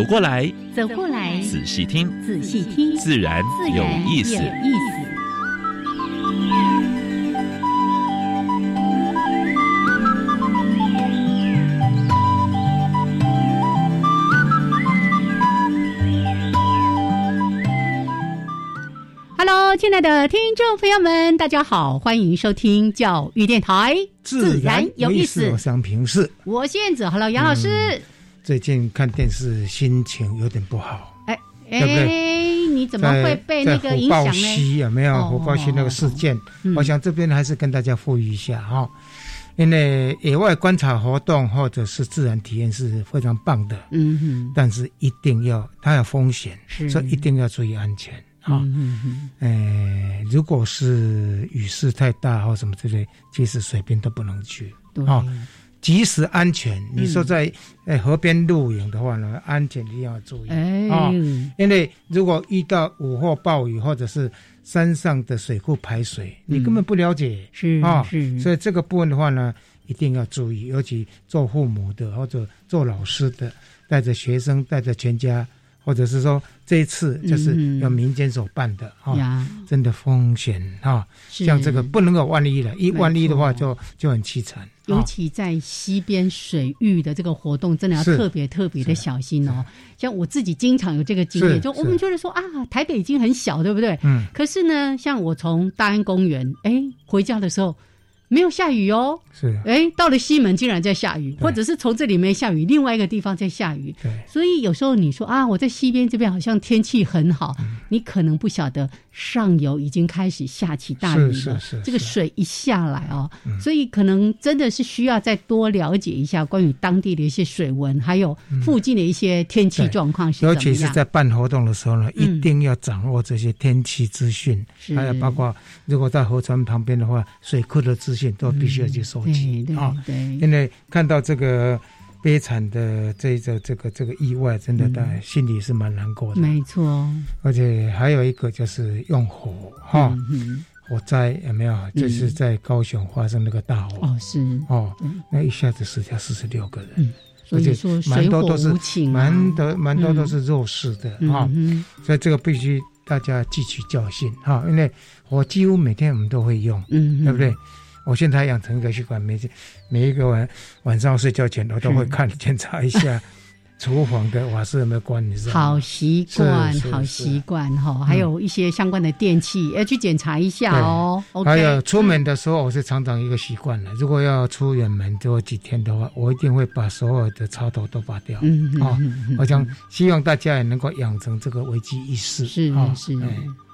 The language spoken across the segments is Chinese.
走过来，走过来，仔细听，仔细听，自然有意思。Hello，亲爱的听众朋友们，大家好，欢迎收听教育电台，自然有意思。我想平视，我是燕子，Hello，杨老师。最近看电视心情有点不好，哎，对不对？你怎么会被那个影响呢？有没有火爆西那个事件？我想这边还是跟大家呼吁一下哈，因为野外观察活动或者是自然体验是非常棒的，嗯哼，但是一定要它有风险，所以一定要注意安全。啊，嗯嗯，呃，如果是雨势太大或什么之类，其实水边都不能去。啊，及时安全。你说在诶河边露营的话呢，安全一定要注意啊，因为如果遇到午后暴雨或者是山上的水库排水，你根本不了解，是啊，所以这个部分的话呢，一定要注意，尤其做父母的或者做老师的，带着学生，带着全家。或者是说这一次就是要民间所办的啊，真的风险啊，像这个不能够万一了，一万一的话就就很凄惨。尤其在西边水域的这个活动，真的要特别特别的小心哦。像我自己经常有这个经验，就我们觉得说啊，台北已经很小，对不对？嗯。可是呢，像我从大安公园哎回家的时候。没有下雨哦，是。哎，到了西门竟然在下雨，或者是从这里面下雨，另外一个地方在下雨。对，所以有时候你说啊，我在西边这边好像天气很好，你可能不晓得上游已经开始下起大雨了。是是是，这个水一下来哦，所以可能真的是需要再多了解一下关于当地的一些水文，还有附近的一些天气状况是尤其是在办活动的时候呢，一定要掌握这些天气资讯，还有包括如果在河川旁边的话，水库的资讯。都必须要去收集啊！因为看到这个悲惨的这个这个这个意外，真的，大家心里是蛮难过的。没错，而且还有一个就是用火哈，火灾有没有？就是在高雄发生那个大火。哦，是。哦，那一下子死掉四十六个人，所以说蛮多都是蛮多蛮多都是弱势的哈，所以这个必须大家汲取教训哈，因为我几乎每天我们都会用，嗯，对不对？我现在养成一个习惯，每每一个晚晚上睡觉前，我都会看检查一下 厨房的瓦斯有没有关，你知道吗？好习惯，好习惯哈。还有一些相关的电器要去检查一下哦。还有出门的时候，我是常常一个习惯了。如果要出远门多几天的话，我一定会把所有的插头都拔掉。嗯啊，我想希望大家也能够养成这个危机意识。是是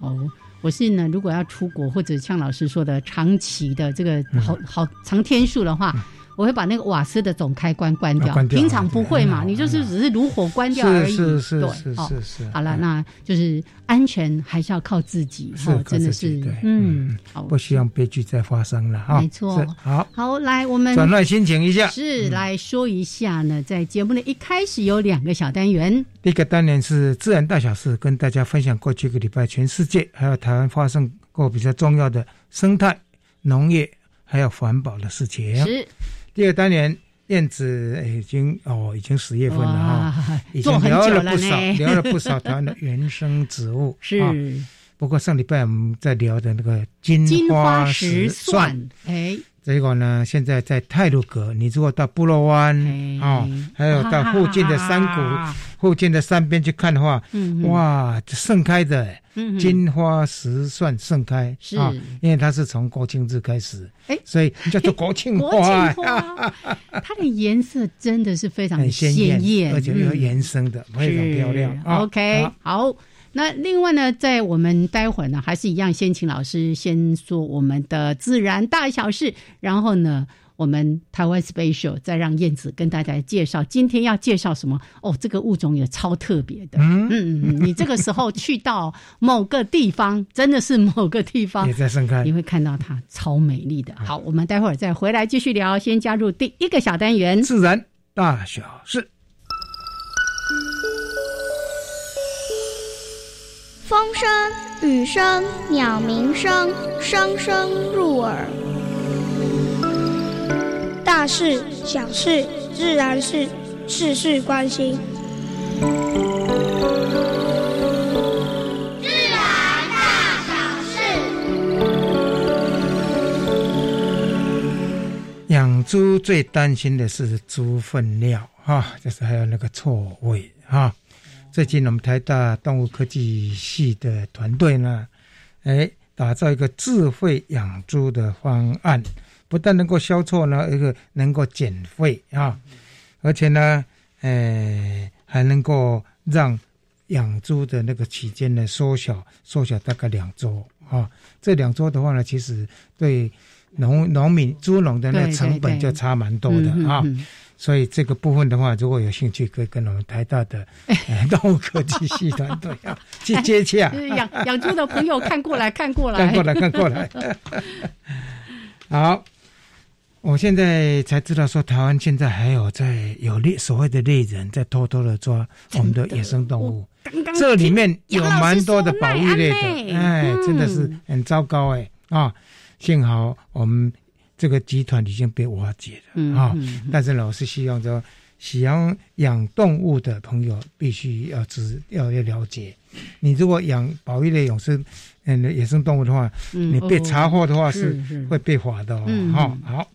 哦。我是呢，如果要出国或者像老师说的长期的这个好好长天数的话，我会把那个瓦斯的总开关关掉。平常不会嘛，你就是只是炉火关掉而已。是是是是是。好了，那就是安全还是要靠自己。哈，真的是。嗯，好，不希望悲剧再发生了哈。没错。好，好，来我们转换心情一下。是来说一下呢，在节目的一开始有两个小单元。第一个单元是自然大小事，跟大家分享过去一个礼拜全世界还有台湾发生过比较重要的生态、农业还有环保的事情。是。第二单元，燕子已经哦，已经十月份了哈，已经聊了不少，聊了不少台湾的原生植物。是。不过上礼拜我们在聊的那个金花石蒜，哎。结果呢？现在在泰鲁阁，你如果到布洛湾哦，还有到附近的山谷、附近的山边去看的话，哇，盛开的金花石蒜盛开啊！因为它是从国庆日开始，哎，所以叫做国庆花。它的颜色真的是非常鲜艳，而且又原生的，非常漂亮。OK，好。那另外呢，在我们待会儿呢，还是一样，先请老师先说我们的自然大小事，然后呢，我们台湾 special 再让燕子跟大家介绍今天要介绍什么哦，这个物种也超特别的。嗯嗯嗯，你这个时候去到某个地方，真的是某个地方也在盛开，你会看到它超美丽的。好，我们待会儿再回来继续聊。先加入第一个小单元：自然大小事。风声、雨声、鸟鸣声，声声入耳。大事、小事、自然事，事事关心。自然大小事。养猪最担心的是猪粪尿哈，就是还有那个臭味哈。最近我们台大动物科技系的团队呢，哎，打造一个智慧养猪的方案。不但能够消臭呢，一个能够减肥啊，而且呢，哎，还能够让养猪的那个期间呢缩小，缩小大概两周啊。这两周的话呢，其实对农农民猪农的那成本就差蛮多的啊。所以这个部分的话，如果有兴趣，可以跟我们台大的 动物科技系团队啊去 接洽。养养猪的朋友看过来看过来，看过来看过来。好。我现在才知道，说台湾现在还有在有猎所谓的猎人，在偷偷的抓我们的野生动物。这里面有蛮多的保育类的，哎，真的是很糟糕哎啊！幸好我们这个集团已经被瓦解了啊。但是老师希望说，喜欢养动物的朋友必须要知要要了解，你如果养保育类永生嗯野生动物的话，你被查获的话是会被罚的哦。好，好。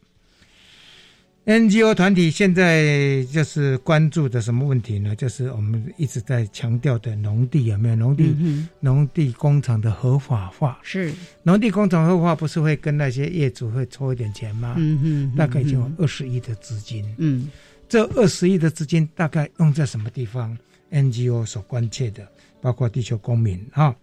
NGO 团体现在就是关注的什么问题呢？就是我们一直在强调的农地有没有农地？农地工厂的合法化是农地工厂合法化，不是会跟那些业主会抽一点钱吗？嗯嗯，大概就有二十亿的资金。嗯，这二十亿的资金大概用在什么地方？NGO 所关切的，包括地球公民啊。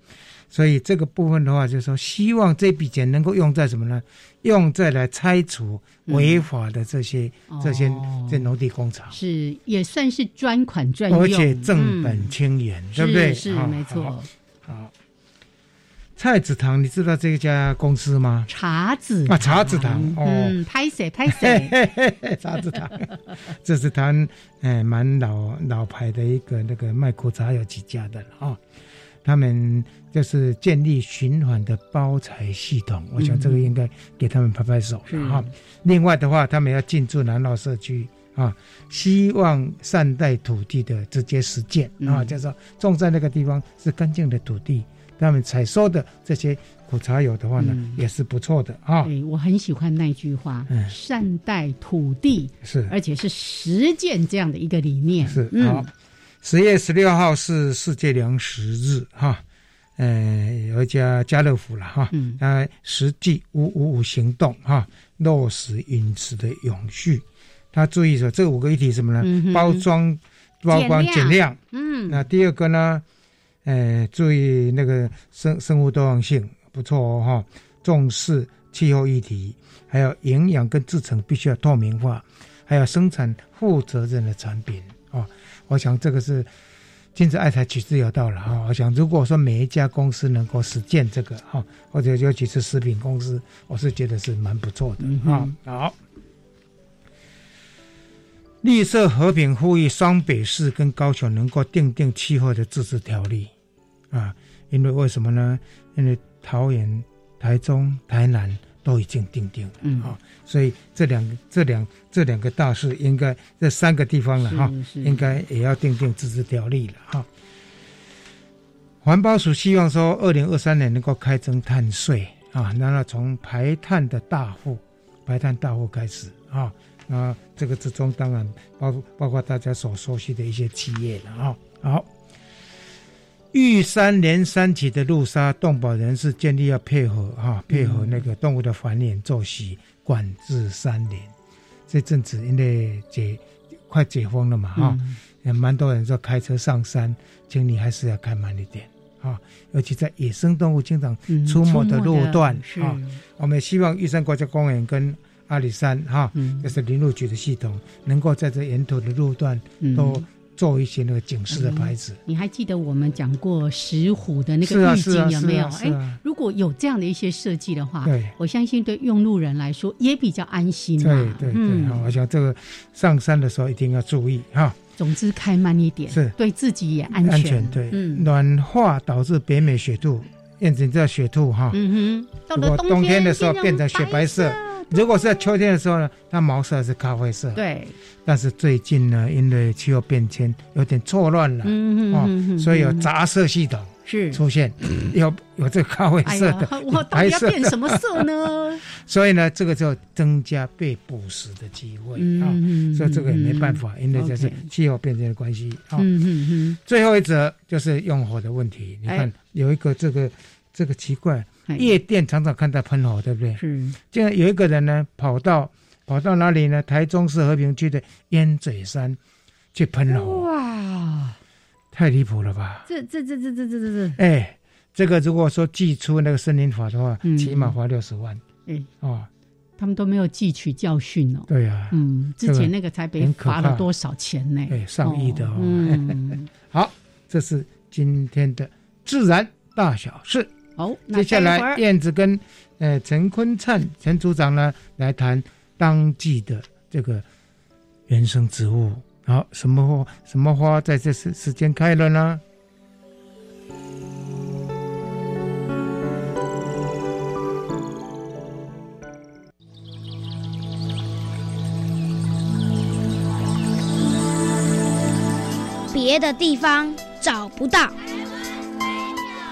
所以这个部分的话，就是说，希望这笔钱能够用在什么呢？用在来拆除违法的这些这些这农地工厂，是也算是专款专用，而且正本清源，对不对？是没错。好，菜子堂，你知道这家公司吗？茶子啊，茶子堂哦，拍谁拍谁？茶子堂，这是他哎蛮老老牌的一个那个卖苦茶有几家的啊。他们就是建立循环的包材系统，我想这个应该给他们拍拍手了哈。另外的话，他们要进驻南澳社区啊，希望善待土地的直接实践啊，就是说种在那个地方是干净的土地，他们采收的这些苦茶油的话呢，也是不错的啊。对我很喜欢那句话，善待土地是，而且是实践这样的一个理念。是好。十月十六号是世界粮食日，哈，呃，有一家家乐福了，哈，啊，实际五五五行动，哈，落实饮食的永续。他注意说，这五个议题什么呢？包装、包装减量，嗯，那第二个呢，呃，注意那个生生物多样性，不错哦，哈，重视气候议题，还有营养跟制成必须要透明化，还有生产负责任的产品啊。我想这个是君子爱财，取之有道了哈。我想如果说每一家公司能够实践这个哈，或者尤其是食品公司，我是觉得是蛮不错的啊。好，绿色和平呼吁双北市跟高雄能够订定气候的自治条例啊，因为为什么呢？因为桃园、台中、台南。都已经定定了，嗯啊，所以这两个、这两、这两个大事，应该这三个地方了哈，应该也要定定自治条例了哈。环保署希望说，二零二三年能够开征碳税啊，然后从排碳的大户、排碳大户开始啊，那这个之中当然包包括大家所熟悉的一些企业了啊，好。玉山连山起的路杀动保人士建议要配合哈，配合那个动物的繁衍作息，管制山林。这阵子因为解快解封了嘛哈，也蛮多人说开车上山，请你还是要开慢一点啊，尤其在野生动物经常出没的路段啊。我们希望玉山国家公园跟阿里山哈，就是林路局的系统，能够在这沿途的路段都做一些那个警示的牌子。你还记得我们讲过石虎的那个预警有没有？哎，如果有这样的一些设计的话，对我相信对用路人来说也比较安心。对对对，好，像这个上山的时候一定要注意哈。总之开慢一点，是对自己也安全。安全对，嗯，暖化导致北美雪兔，燕子知道雪兔哈，嗯哼，到了冬天的时候变成雪白色。如果是在秋天的时候呢，它毛色是咖啡色。对。但是最近呢，因为气候变迁有点错乱了，嗯嗯哦，所以有杂色系统是出现，有有这个咖啡色的，我到底要变什么色呢？所以呢，这个就增加被捕食的机会啊。所以这个也没办法，因为这是气候变迁的关系啊。嗯嗯嗯。最后一则就是用火的问题，你看有一个这个这个奇怪。夜店常常看到喷火，对不对？是。这样有一个人呢，跑到跑到哪里呢？台中市和平区的烟嘴山去喷火。哇！太离谱了吧？这这这这这这这这。哎，这个如果说寄出那个森林法的话，起码花六十万。哎哦，他们都没有汲取教训哦。对呀。嗯，之前那个才被罚了多少钱呢？对，上亿的哦。嗯。好，这是今天的自然大小事。好，接下来燕子跟呃陈坤灿陈组长呢来谈当季的这个原生植物。好，什么花什么花在这时时间开了呢？别的地方找不到。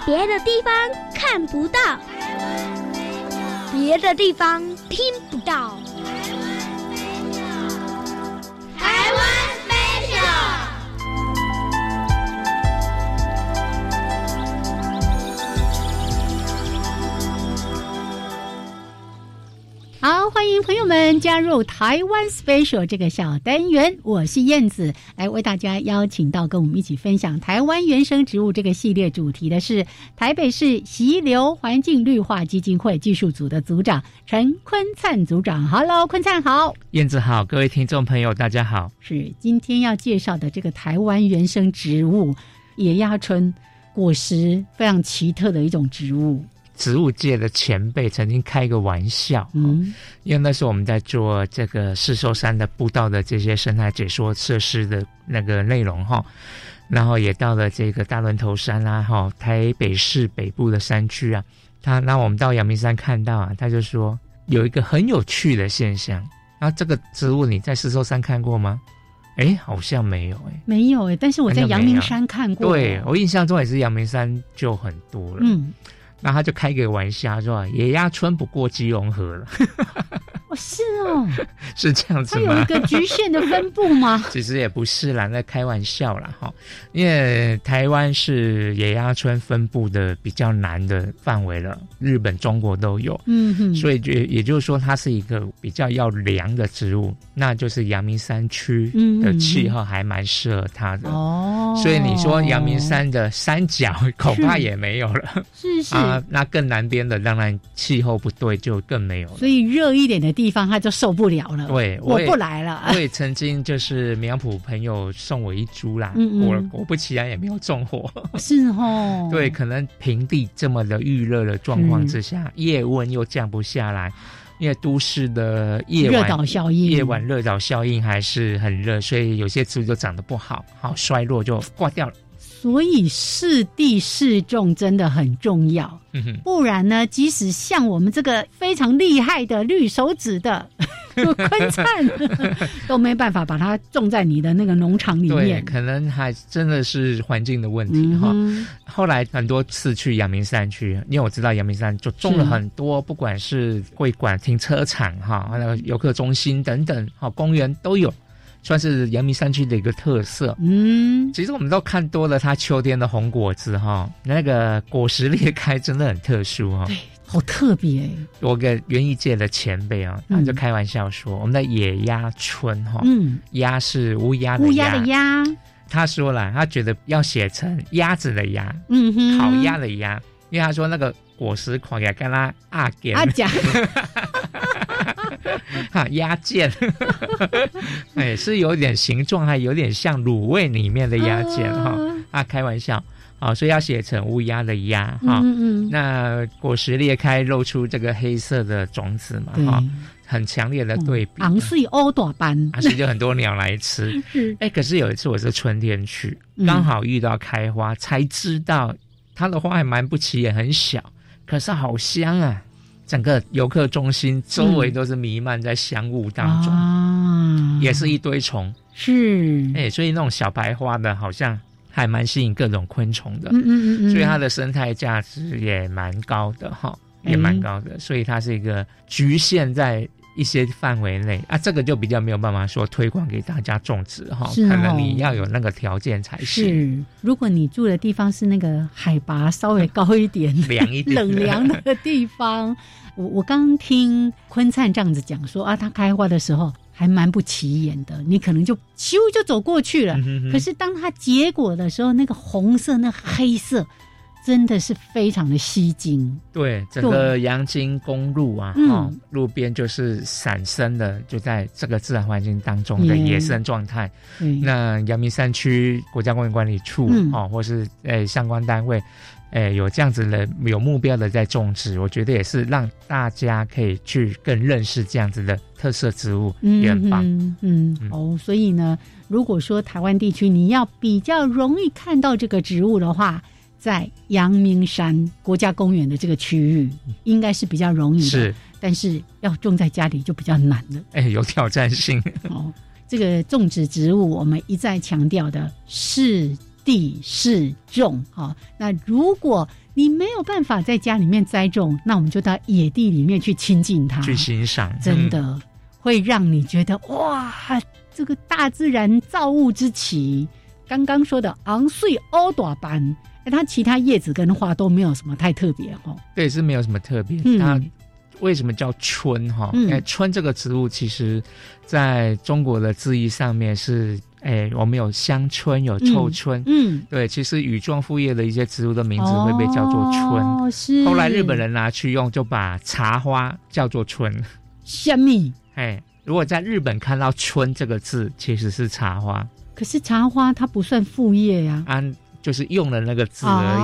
别的地方看不到，别的地方听不到。友们加入台湾 Special 这个小单元，我是燕子，来为大家邀请到跟我们一起分享台湾原生植物这个系列主题的是台北市溪流环境绿化基金会技术组的组长陈坤灿组长。Hello，坤灿好，燕子好，各位听众朋友大家好。是今天要介绍的这个台湾原生植物野鸭春，果实非常奇特的一种植物。植物界的前辈曾经开一个玩笑，嗯，因为那时候我们在做这个四寿山的步道的这些生态解说设施的那个内容哈，然后也到了这个大轮头山啦哈，台北市北部的山区啊，他那我们到阳明山看到啊，他就说有一个很有趣的现象，那这个植物你在四寿山看过吗？哎，好像没有哎，没有哎，但是我在阳明山看过，对我印象中也是阳明山就很多了，嗯。那他就开个玩笑，说野鸭村不过基隆河了。哦，是哦，是这样子吗？它有一个局限的分布吗？其实也不是啦，在开玩笑啦，哈。因为台湾是野鸭村分布的比较难的范围了，日本、中国都有。嗯哼。所以也也就是说，它是一个比较要凉的植物，那就是阳明山区的气候还蛮适合它的。哦。所以你说阳明山的山脚恐怕也没有了。是是。啊，那更南边的当然气候不对，就更没有了。所以热一点的。地方他就受不了了，对，我不来了。我也曾经 就是苗圃朋友送我一株啦，果果不其然也没有种火，是哦。对，可能平地这么的预热的状况之下，夜温又降不下来，因为都市的夜晚热岛效应，夜晚热岛效应还是很热，所以有些植物就长得不好，好衰落就挂掉了。所以适地适种真的很重要，不然呢，即使像我们这个非常厉害的绿手指的 昆灿，都没办法把它种在你的那个农场里面。可能还真的是环境的问题哈。后来很多次去阳明山去，因为我知道阳明山就种了很多，不管是会馆、停车场哈，还有游客中心等等，好公园都有。算是阳明山区的一个特色。嗯，其实我们都看多了它秋天的红果子哈，那个果实裂开真的很特殊哈。对，好特别。我个园艺界的前辈啊，他就开玩笑说，我们的野鸭春哈，嗯，鸭是乌鸦的乌鸦的鸭。他说了，他觉得要写成鸭子的鸭，嗯哼，烤鸭的鸭，因为他说那个果实烤起来跟他阿阿甲。哈鸭腱，哎，是有点形状，还有点像卤味里面的鸭腱哈。啊，开玩笑啊，所以要写成乌鸦的鸦哈。嗯嗯。那果实裂开，露出这个黑色的种子嘛哈，很强烈的对比。昂是欧朵斑，而且就很多鸟来吃。哎，可是有一次我是春天去，刚好遇到开花，才知道它的花还蛮不起眼，很小，可是好香啊。整个游客中心周围都是弥漫在香雾当中，也是一堆虫，是。哎，所以那种小白花的，好像还蛮吸引各种昆虫的，嗯嗯嗯，所以它的生态价值也蛮高的哈，也蛮高的，所以它是一个局限在。一些范围内啊，这个就比较没有办法说推广给大家种植哈，可能你要有那个条件才行。是，如果你住的地方是那个海拔稍微高一点、凉一点、冷凉的地方，我我刚听坤灿这样子讲说啊，它开花的时候还蛮不起眼的，你可能就咻就走过去了。可是当它结果的时候，那个红色、那黑色。真的是非常的吸睛，对整个阳金公路啊，哈，路边就是散生的，就在这个自然环境当中的野生状态。那阳明山区国家公园管理处啊，或是诶相关单位，诶有这样子的有目标的在种植，我觉得也是让大家可以去更认识这样子的特色植物，也很棒。嗯，哦，所以呢，如果说台湾地区你要比较容易看到这个植物的话。在阳明山国家公园的这个区域，应该是比较容易的，是，但是要种在家里就比较难了。哎，有挑战性。哦，这个种植植物，我们一再强调的是地是种。哈，那如果你没有办法在家里面栽种，那我们就到野地里面去亲近它，去欣赏，真的会让你觉得哇，这个大自然造物之奇。刚刚说的昂穗欧朵斑。它其他叶子跟花都没有什么太特别哈，对，是没有什么特别。它为什么叫春哈？哎，春这个植物其实在中国的字义上面是，哎，我们有香椿，有臭椿，嗯，对，其实羽状复叶的一些植物的名字会被叫做春。是。后来日本人拿去用，就把茶花叫做春。香蜜。哎，如果在日本看到春这个字，其实是茶花。可是茶花它不算复叶呀。安。就是用了那个字而已，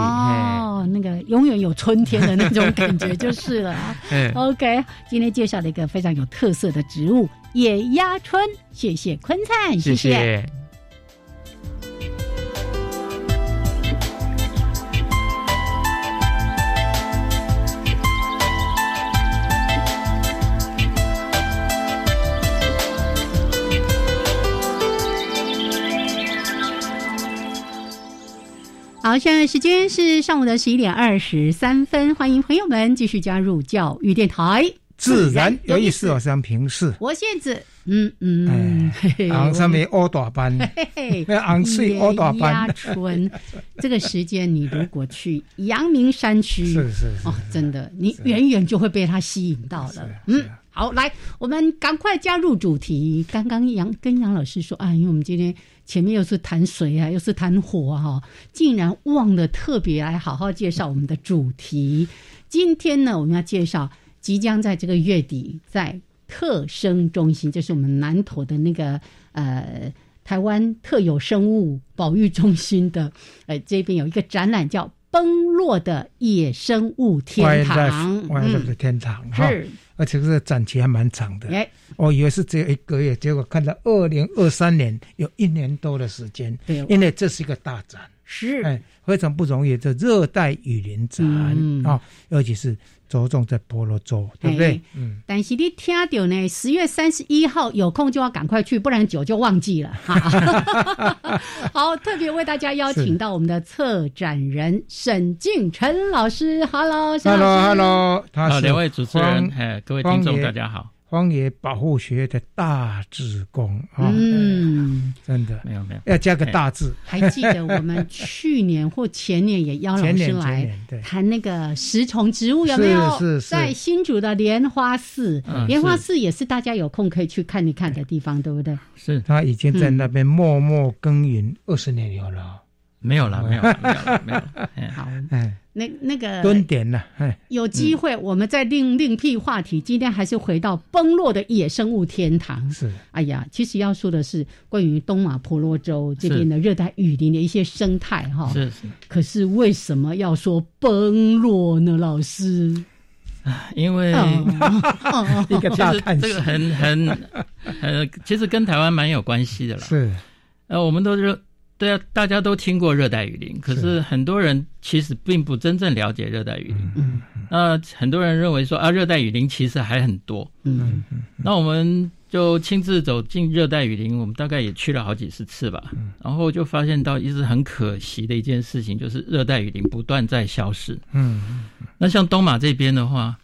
哦，那个永远有春天的那种感觉就是了。OK，今天介绍了一个非常有特色的植物——野鸭春，谢谢坤灿，谢谢。好，现在时间是上午的十一点二十三分，欢迎朋友们继续加入教育电台，自然有意思，我是平视，我现在，嗯嗯，昂上面欧大班，昂睡欧大班，春，这个时间你如果去阳明山区，是是哦，真的，你远远就会被它吸引到了，嗯。好，来，我们赶快加入主题。刚刚杨跟杨老师说啊，因为我们今天前面又是谈水啊，又是谈火哈，竟然忘了特别来好好介绍我们的主题。今天呢，我们要介绍即将在这个月底在特生中心，就是我们南投的那个呃台湾特有生物保育中心的，呃这边有一个展览叫。崩落的野生物天堂，外在的天堂哈，而且这个展期还蛮长的。我以为是只有一个月，结果看到二零二三年有一年多的时间。因为这是一个大展，是哎，非常不容易。这热带雨林展啊，尤其是。着重在菠萝州，对不对？嗯。但是你听到呢，十月三十一号有空就要赶快去，不然酒就忘记了。哈，好，特别为大家邀请到我们的策展人沈敬晨老师。Hello，Hello，Hello，好，两位主持人，哎，各位听众，大家好。荒野保护学的大志工啊，嗯，真的。没有没有，要加个大字。还记得我们去年或前年也邀老师来谈那个食虫植物有没有？是是在新竹的莲花寺，莲花寺也是大家有空可以去看一看的地方，对不对？是。他已经在那边默默耕耘二十年有了。没有了，没有了，没有了，没有了。好，哎，那那个蹲点了，哎，有机会我们再另另辟话题。今天还是回到崩落的野生物天堂。是，哎呀，其实要说的是关于东马婆罗洲这边的热带雨林的一些生态哈。是是。可是为什么要说崩落呢，老师？因为 一个大叹这个很很呃，其实跟台湾蛮有关系的啦。是，呃，我们都是。对啊，大家都听过热带雨林，可是很多人其实并不真正了解热带雨林。嗯，那很多人认为说啊，热带雨林其实还很多。嗯嗯，那我们就亲自走进热带雨林，我们大概也去了好几十次吧。嗯，然后就发现到一直很可惜的一件事情，就是热带雨林不断在消失。嗯，那像东马这边的话，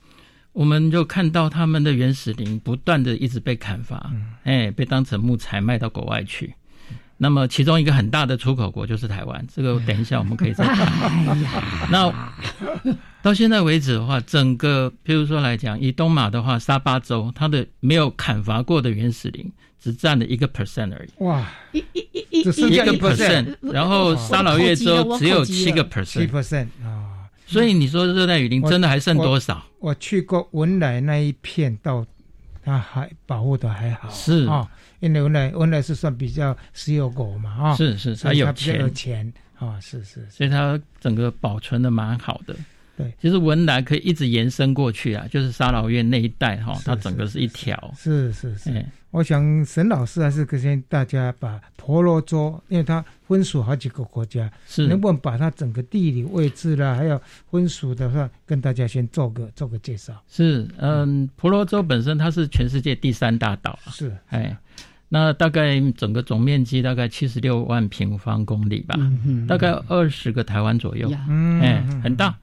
我们就看到他们的原始林不断的一直被砍伐，哎，被当成木材卖到国外去。那么，其中一个很大的出口国就是台湾，这个等一下我们可以再谈。那到现在为止的话，整个譬如说来讲，以东马的话，沙巴州它的没有砍伐过的原始林只占了一个 percent 而已。哇，一一一一一个 percent，然后沙劳越州只有七个 percent，七 percent 啊。所以你说热带雨林真的还剩多少？我去过文莱那一片，到它还保护的还好，是。啊。因为文莱文莱是算比较石油国嘛，啊，是是，它有钱，有钱。啊，是是，所以它整个保存的蛮好的。对，其实文莱可以一直延伸过去啊，就是沙劳越那一带哈，它整个是一条。是是是，我想沈老师还是先大家把婆罗洲，因为它分属好几个国家，是能不能把它整个地理位置啦，还有分属的话，跟大家先做个做个介绍。是，嗯，婆罗洲本身它是全世界第三大岛是，哎。那大概整个总面积大概七十六万平方公里吧，大概二十个台湾左右，哎，很大。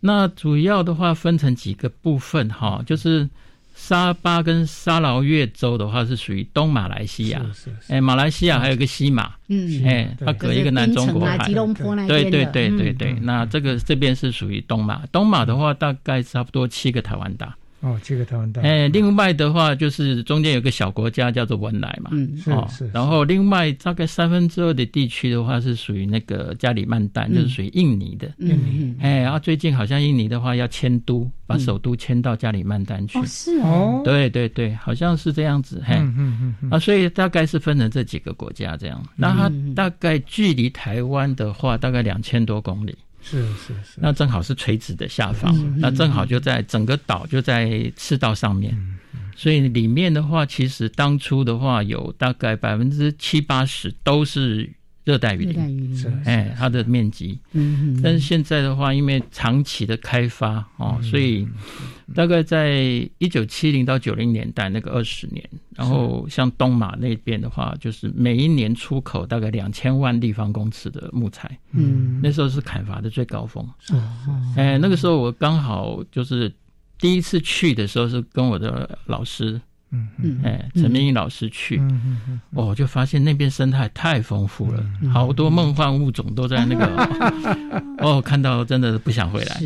那主要的话分成几个部分哈，就是沙巴跟沙劳越州的话是属于东马来西亚，哎，马来西亚还有个西马，嗯，哎，它隔一个南中国海，对对对对对。那这个这边是属于东马，东马的话大概差不多七个台湾大。哦，这个台湾大。哎，另外的话就是中间有个小国家叫做文莱嘛，嗯，是是。然后另外大概三分之二的地区的话是属于那个加里曼丹，就是属于印尼的。印尼。哎，然后最近好像印尼的话要迁都，把首都迁到加里曼丹去。哦，是哦。对对对，好像是这样子。嘿，嗯嗯嗯。啊，所以大概是分成这几个国家这样。那它大概距离台湾的话，大概两千多公里。是是是，那正好是垂直的下方，那正好就在整个岛就在赤道上面，所以里面的话，其实当初的话有大概百分之七八十都是。热带雨林，是哎，它的面积，嗯，但是现在的话，因为长期的开发哦，所以大概在一九七零到九零年代那个二十年，然后像东马那边的话，就是每一年出口大概两千万立方公尺的木材，嗯，那时候是砍伐的最高峰，哦，哎，那个时候我刚好就是第一次去的时候是跟我的老师。嗯嗯，哎，陈明义老师去，嗯嗯哦，就发现那边生态太丰富了，好多梦幻物种都在那个，哦，看到真的不想回来，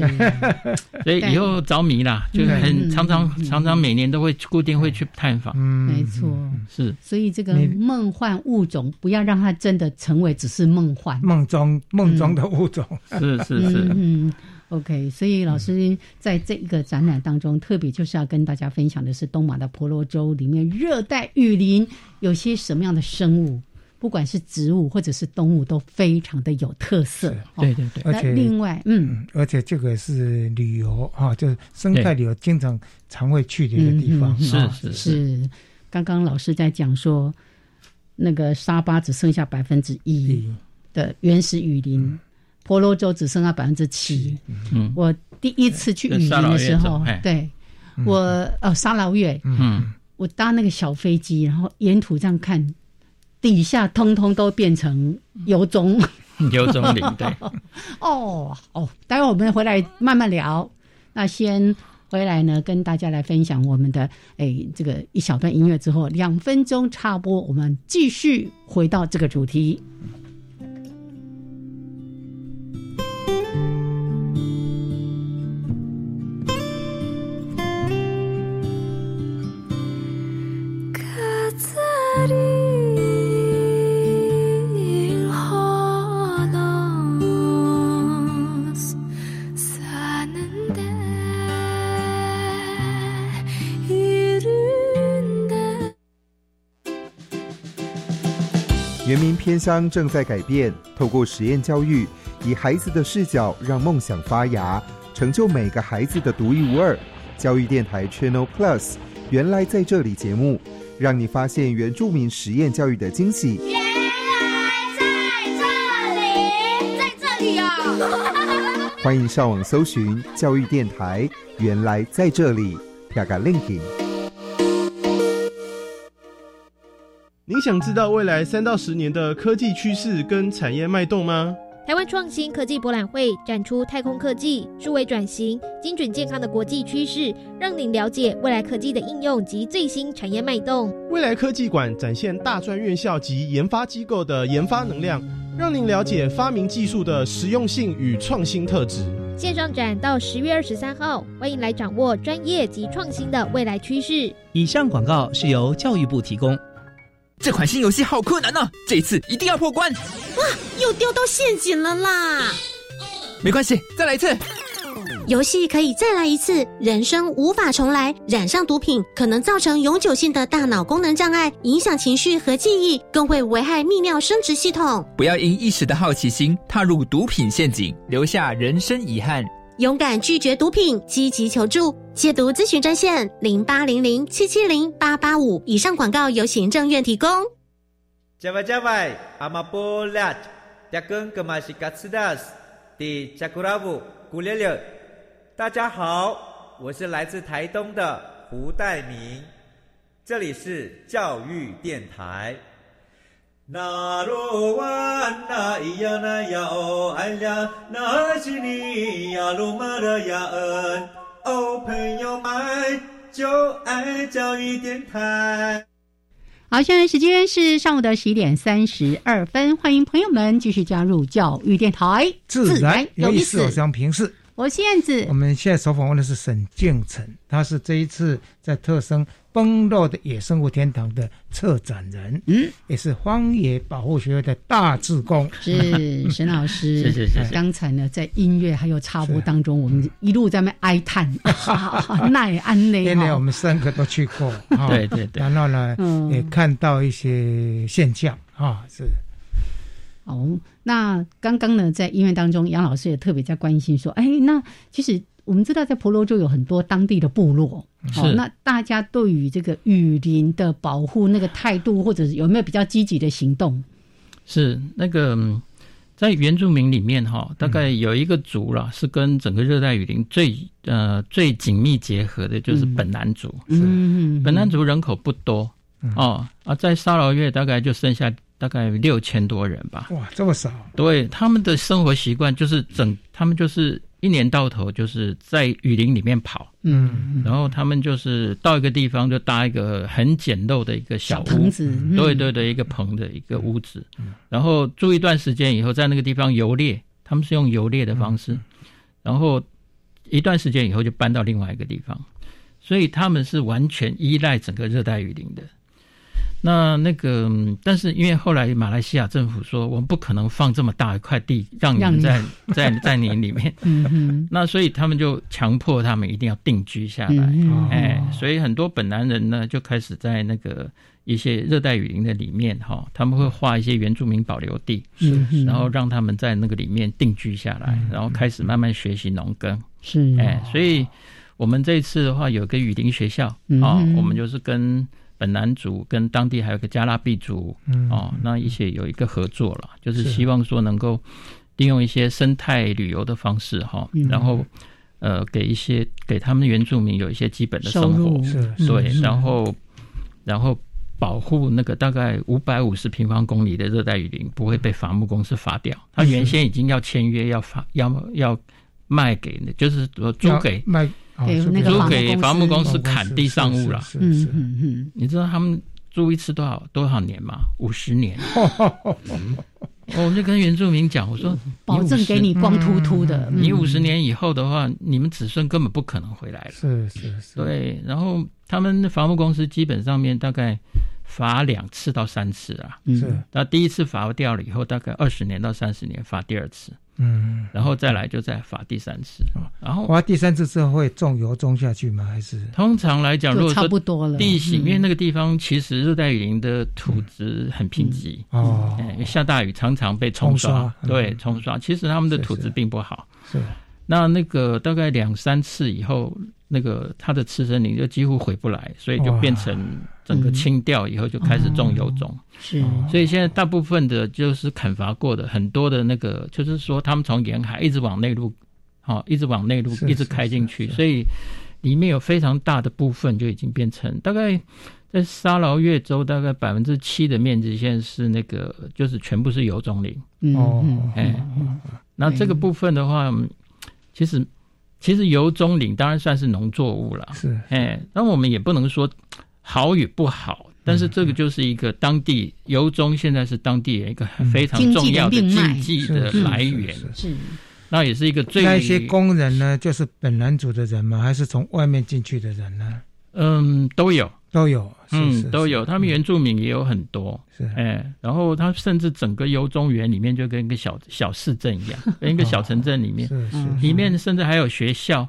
所以以后着迷啦，就很常常常常每年都会固定会去探访，没错，是，所以这个梦幻物种不要让它真的成为只是梦幻，梦中梦中的物种，是是是，嗯。OK，所以老师在这一个展览当中，特别就是要跟大家分享的是东马的婆罗洲里面热带雨林有些什么样的生物，不管是植物或者是动物，都非常的有特色。对对对，而且另外，嗯，而且这个是旅游哈，就是生态旅游经常常会去的一个地方。是是是，刚刚老师在讲说，那个沙巴只剩下百分之一的原始雨林。婆罗洲只剩下百分之七。嗯，我第一次去雨林的时候，对，我哦沙劳越，嗯，我搭那个小飞机，然后沿途这样看，底下通通都变成油棕，油棕林，对。哦哦，待会我们回来慢慢聊。那先回来呢，跟大家来分享我们的哎这个一小段音乐之后，两分钟插播，我们继续回到这个主题。偏乡正在改变，透过实验教育，以孩子的视角让梦想发芽，成就每个孩子的独一无二。教育电台 Channel Plus，原来在这里节目，让你发现原住民实验教育的惊喜。原来在这里，在这里哦！欢迎上网搜寻教育电台，原来在这里。您想知道未来三到十年的科技趋势跟产业脉动吗？台湾创新科技博览会展出太空科技、数位转型、精准健康的国际趋势，让您了解未来科技的应用及最新产业脉动。未来科技馆展现大专院校及研发机构的研发能量，让您了解发明技术的实用性与创新特质。线上展到十月二十三号，欢迎来掌握专业及创新的未来趋势。以上广告是由教育部提供。这款新游戏好困难呢，这一次一定要破关！哇，又掉到陷阱了啦！没关系，再来一次。游戏可以再来一次，人生无法重来。染上毒品可能造成永久性的大脑功能障碍，影响情绪和记忆，更会危害泌尿生殖系统。不要因一时的好奇心踏入毒品陷阱，留下人生遗憾。勇敢拒绝毒品，积极求助。戒毒咨询专线零八零零七七零八八五。以上广告由行政院提供。加外加外，阿玛波拉，扎根格玛西卡斯达斯，迪加古拉布古列列。大家好，我是来自台东的胡代明，这里是教育电台。那罗哇那咿呀那呀哦哎呀，那是你呀鲁玛的呀恩哦，朋友们就爱教育电台。好，现在时间是上午的十一点三十二分，欢迎朋友们继续加入教育电台，自然有意思，我想平视。我是燕子。我们现在所访问的是沈建成，他是这一次在特生崩落的野生物天堂的策展人，嗯，也是荒野保护学会的大志工。是 沈老师，谢谢谢谢。刚才呢，在音乐还有插播当中，我们一路在那哀叹，奈安内。因为我们三个都去过，对对对。然后呢，也看到一些现象啊，是。哦，那刚刚呢，在医院当中，杨老师也特别在关心说，哎，那其实我们知道，在婆罗洲有很多当地的部落，哦那大家对于这个雨林的保护那个态度，或者是有没有比较积极的行动？是那个在原住民里面哈，大概有一个族了，是跟整个热带雨林最呃最紧密结合的，就是本南族。嗯，本南族人口不多哦，啊，在沙劳越大概就剩下。大概六千多人吧。哇，这么少！对，他们的生活习惯就是整，他们就是一年到头就是在雨林里面跑。嗯，然后他们就是到一个地方就搭一个很简陋的一个小棚子，对对对，一个棚的一个屋子。然后住一段时间以后，在那个地方游猎，他们是用游猎的方式。然后一段时间以后就搬到另外一个地方，所以他们是完全依赖整个热带雨林的。那那个，但是因为后来马来西亚政府说，我们不可能放这么大一块地让你们在 在在你里面，那所以他们就强迫他们一定要定居下来，哎，所以很多本南人呢就开始在那个一些热带雨林的里面哈，他们会画一些原住民保留地，然后让他们在那个里面定居下来，然后开始慢慢学习农耕，是。哎，所以我们这一次的话有个雨林学校啊，我们就是跟。本南族跟当地还有个加拉比族，嗯哦，那一些有一个合作了，就是希望说能够利用一些生态旅游的方式哈，然后呃给一些给他们原住民有一些基本的生活，对，然后然后保护那个大概五百五十平方公里的热带雨林不会被伐木公司伐掉，他原先已经要签约要发要要卖给，就是租给卖。给那个租给伐木公司砍地上物了，嗯嗯嗯，你知道他们租一次多少多少年吗？五十年。我就跟原住民讲，我说保证给你光秃秃的。你五十年以后的话，你们子孙根本不可能回来了。是是是。对，然后他们伐木公司基本上面大概罚两次到三次啊。是。那第一次罚掉了以后，大概二十年到三十年罚第二次。嗯，然后再来就再发第三次，然后发第三次之后会种油种下去吗？还是？通常来讲，如果差不多了。地形，因为那个地方其实热带雨林的土质很贫瘠。哦，下大雨常常被冲刷，对，冲刷。其实他们的土质并不好，是。那那个大概两三次以后，那个它的次生林就几乎回不来，所以就变成整个清掉以后就开始种油种。是，所以现在大部分的就是砍伐过的很多的那个，就是说他们从沿海一直往内陆，好，一直往内陆一直开进去，所以里面有非常大的部分就已经变成大概在沙劳越州大概百分之七的面积，现在是那个就是全部是油种林。哦，哎，那这个部分的话。其实，其实油棕林当然算是农作物了，是。哎，那我们也不能说好与不好，但是这个就是一个当地油棕现在是当地一个非常重要的经济的来源，是，那也是一个最那些工人呢，就是本南族的人吗？还是从外面进去的人呢？嗯，都有。都有，嗯，都有。他们原住民也有很多，是哎。然后他甚至整个游中园里面就跟一个小小市镇一样，跟一个小城镇里面，是是。里面甚至还有学校，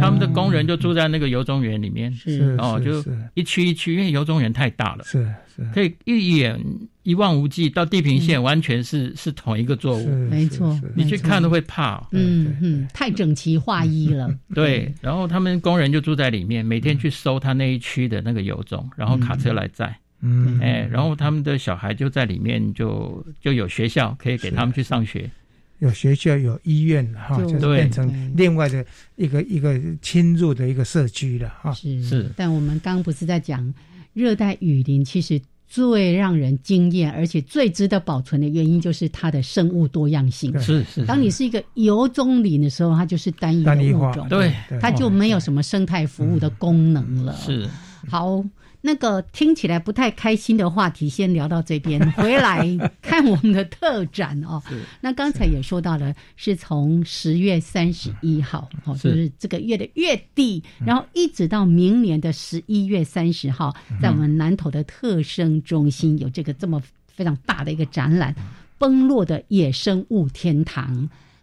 他们的工人就住在那个游中园里面，是哦，就一区一区，因为游中园太大了，是是，可以一眼一望无际到地平线，完全是是同一个作物，没错。你去看都会怕，嗯嗯，太整齐划一了。对，然后他们工人就住在里面，每天去收他那一区的那个油种，然后卡车来载，嗯，哎，然后他们的小孩就在里面，就就有学校可以给他们去上学，有学校有医院哈，就变成另外的一个一个侵入的一个社区了哈。是是，但我们刚不是在讲热带雨林，其实。最让人惊艳，而且最值得保存的原因，就是它的生物多样性。是是，当你是一个油棕林的时候，它就是单一的物种，对，它就没有什么生态服务的功能了。是，好。那个听起来不太开心的话题，先聊到这边。回来看我们的特展哦。那刚才也说到了，是从十月三十一号哦，就是这个月的月底，然后一直到明年的十一月三十号，在我们南投的特生中心有这个这么非常大的一个展览《崩落的野生物天堂》。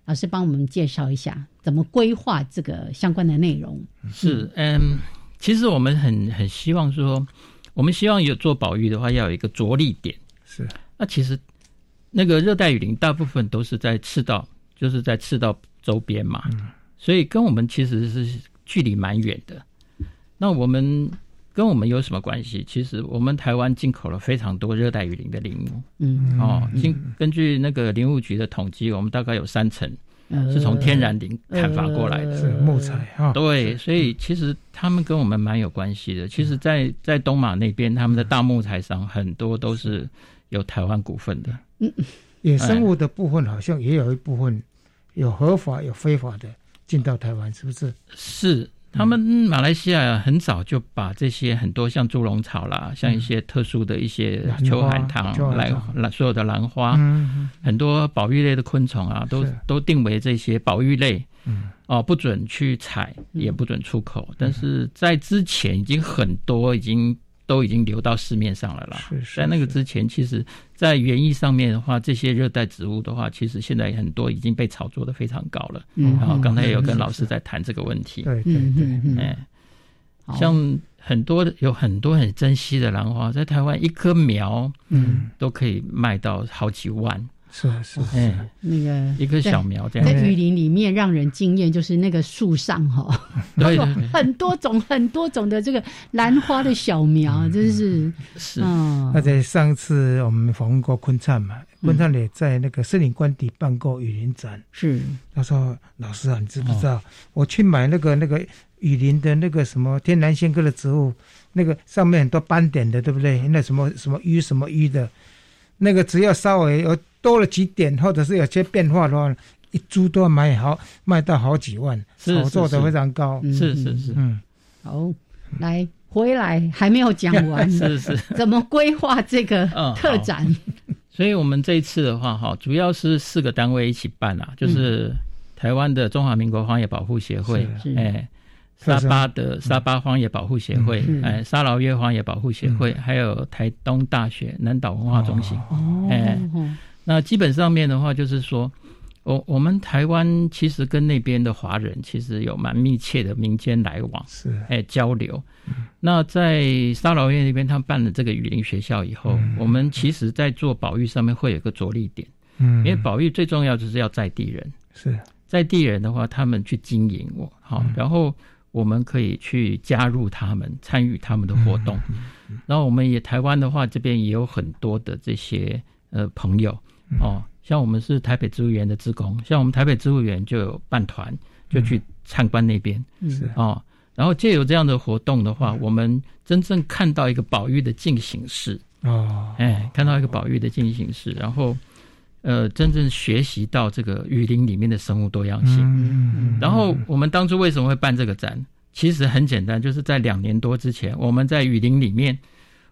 老师帮我们介绍一下怎么规划这个相关的内容。是，嗯。其实我们很很希望说，我们希望有做保育的话，要有一个着力点。是，那其实那个热带雨林大部分都是在赤道，就是在赤道周边嘛，所以跟我们其实是距离蛮远的。那我们跟我们有什么关系？其实我们台湾进口了非常多热带雨林的林木。嗯，哦，经根据那个林务局的统计，我们大概有三成。是从天然林砍伐过来的，是木材哈。对，所以其实他们跟我们蛮有关系的。其实，在在东马那边，他们的大木材商很多都是有台湾股份的。嗯，野生物的部分好像也有一部分有合法有非法的进到台湾，是不是？是。他们马来西亚很早就把这些很多像猪笼草啦，像一些特殊的一些秋海棠、兰兰所有的兰花，很多保育类的昆虫啊，都都定为这些保育类，哦，不准去采，也不准出口。但是在之前已经很多已经。都已经流到市面上了啦。是是在那个之前，其实，在园艺上面的话，这些热带植物的话，其实现在很多已经被炒作的非常高了。嗯，然后刚才也有跟老师在谈这个问题。对对对，哎，像很多的有很多很珍惜的兰花，在台湾一棵苗，嗯，都可以卖到好几万。是是是，那个一棵小苗在雨林里面让人惊艳，就是那个树上哈，对很多种很多种的这个兰花的小苗，真是。是。而且上次我们访问过昆灿嘛，昆灿也在那个森林官邸办过雨林展。是，他说：“老师啊，你知不知道？我去买那个那个雨林的那个什么天然仙科的植物，那个上面很多斑点的，对不对？那什么什么鱼什么鱼的，那个只要稍微有。”多了几点，或者是有些变化的话，一株都要卖好，卖到好几万，炒作的非常高。是是是，嗯，好，来回来还没有讲完，是是，怎么规划这个特展？所以我们这一次的话，哈，主要是四个单位一起办啊，就是台湾的中华民国荒野保护协会，哎，沙巴的沙巴荒野保护协会，哎，沙劳越荒野保护协会，还有台东大学南岛文化中心，哦。哎。那基本上面的话，就是说，我我们台湾其实跟那边的华人其实有蛮密切的民间来往，是。哎交流。那在沙劳越那边，他们办了这个雨林学校以后，我们其实在做保育上面会有个着力点，嗯，因为保育最重要就是要在地人，是。在地人的话，他们去经营我好，然后我们可以去加入他们，参与他们的活动。然后我们也台湾的话，这边也有很多的这些呃朋友。哦。像我们是台北植物园的职工，像我们台北植物园就有办团，就去参观那边，是。哦。然后借由这样的活动的话，我们真正看到一个保育的进行式。哦，哎，看到一个保育的进行式，然后呃，真正学习到这个雨林里面的生物多样性。嗯然后我们当初为什么会办这个展？其实很简单，就是在两年多之前，我们在雨林里面，